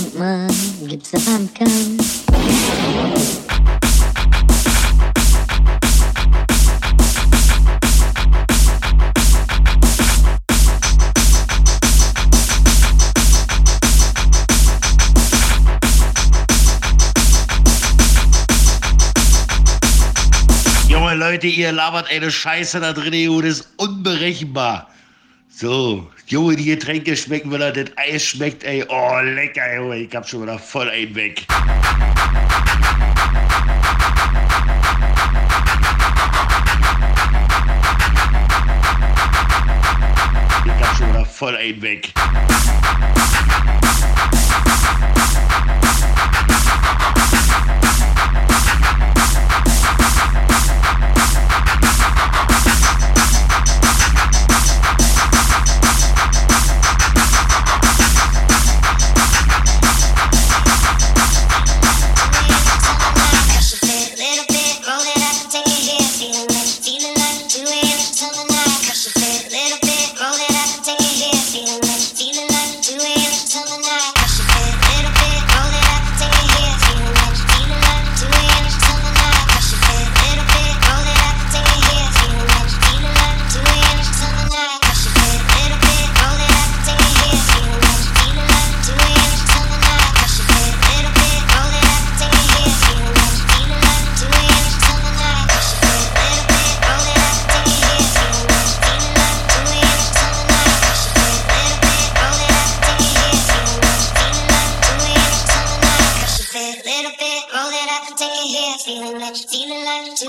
Bankmann, gibt's der Bankmann. Leute, ihr labert eine Scheiße da drin, EU, das ist unberechenbar. So, Junge, die Getränke schmecken, wenn er das Eis schmeckt, ey. Oh, lecker, Junge, ich hab schon wieder voll einen weg. Ich hab schon wieder voll einen weg.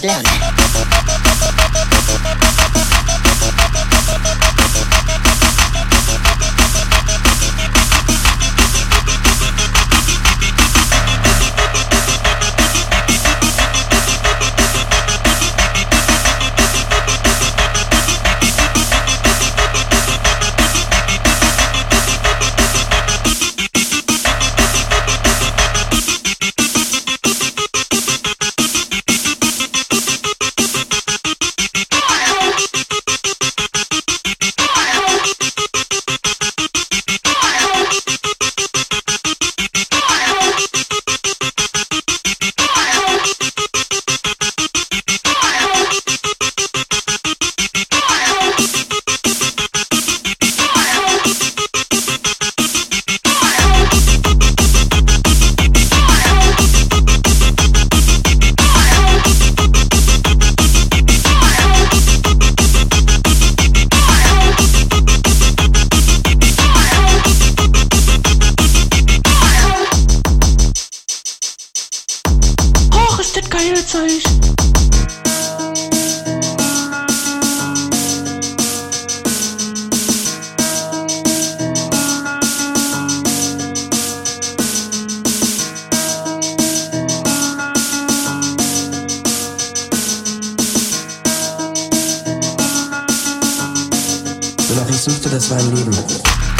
down. das war ein Leben.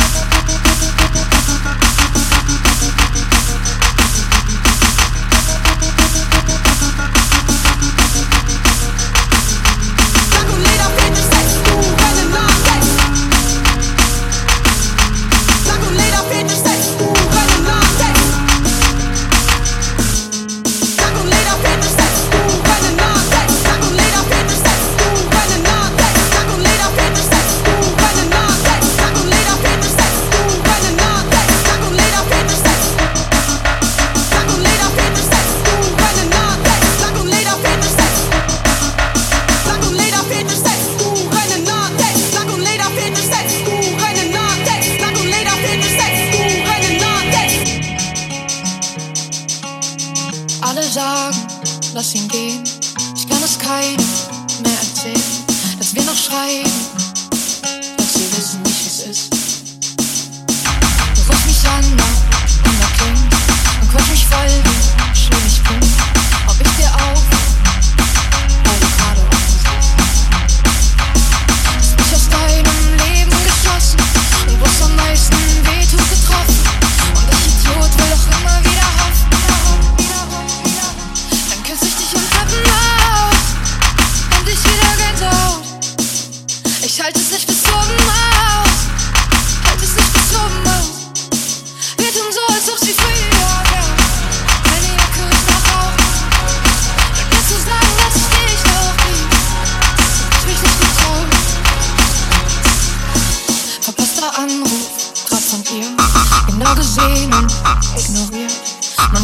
mehr erzählen, dass wir noch schreiben.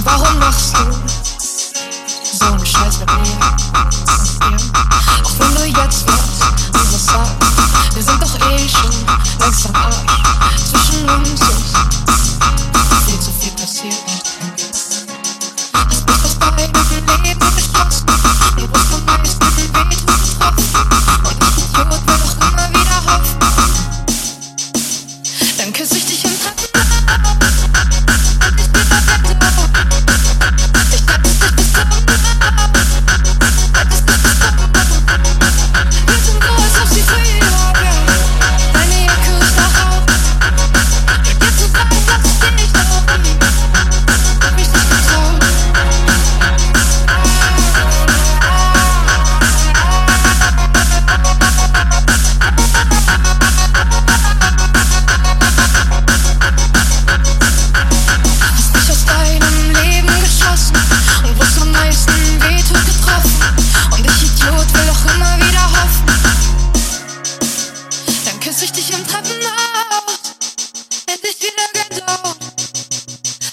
Warum machst du so einen Scheiß mit mir?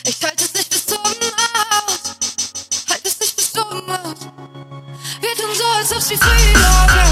Ich halte es nicht bis zum aus, halte es nicht bis zum aus. Wir tun so, als ob's wie früher wäre.